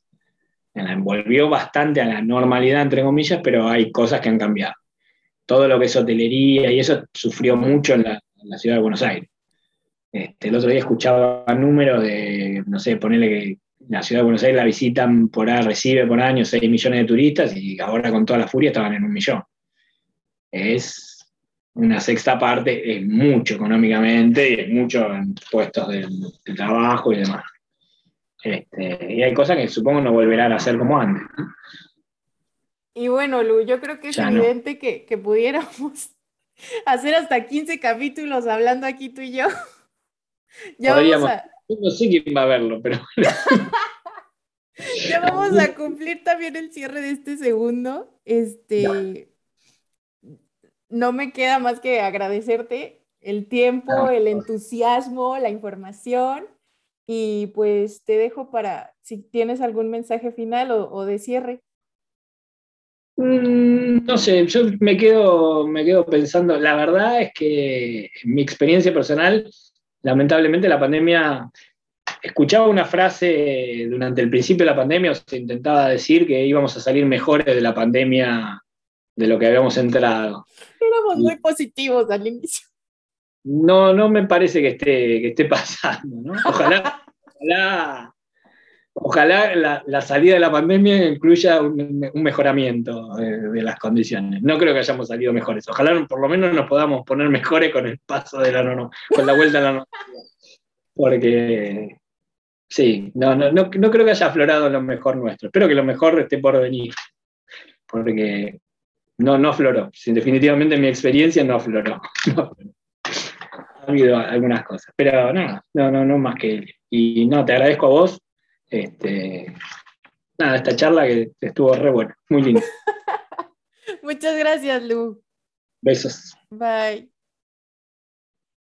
Volvió bastante a la normalidad, entre comillas, pero hay cosas que han cambiado. Todo lo que es hotelería y eso sufrió mucho en la, ciudad de Buenos Aires. Este, el otro día escuchaba números de, no sé, ponerle que la ciudad de Buenos Aires la visitan por ahí, recibe por año 6 millones de turistas y ahora con toda la furia estaban en un millón. Es una sexta parte, es mucho económicamente y es mucho en puestos de, trabajo y demás. Este, y hay cosas que supongo no volverán a ser como antes. Y bueno, Lu, yo creo que es evidente que, que pudiéramos hacer hasta 15 capítulos hablando aquí tú y yo. Ya vamos a no sé quién va a verlo, pero ya vamos a cumplir también el cierre de este segundo. Este, no me queda más que agradecerte el tiempo, el entusiasmo, la información. Y pues te dejo para si tienes algún mensaje final o, de cierre. Mm, no sé, yo me quedo, me quedo pensando, la verdad es que mi experiencia personal lamentablemente la pandemia, escuchaba una frase durante el principio de la pandemia, se intentaba decir que íbamos a salir mejores de la pandemia de lo que habíamos entrado. Éramos muy positivos al inicio. No, no me parece que esté, que esté pasando, ¿no? Ojalá, ojalá la, salida de la pandemia incluya un, mejoramiento de, las condiciones. No creo que hayamos salido mejores. Ojalá por lo menos nos podamos poner mejores con el paso de la no, con la vuelta a la normalidad. Porque sí, no, no, no, creo que haya aflorado lo mejor nuestro. Espero que lo mejor esté por venir. Porque no, no afloró. Definitivamente mi experiencia no afloró. ha habido algunas cosas. Pero nada, no, no, no más que él. Y no, te agradezco a vos este, nada, esta charla que estuvo re buena, muy linda. Muchas gracias, Lu. Besos. Bye.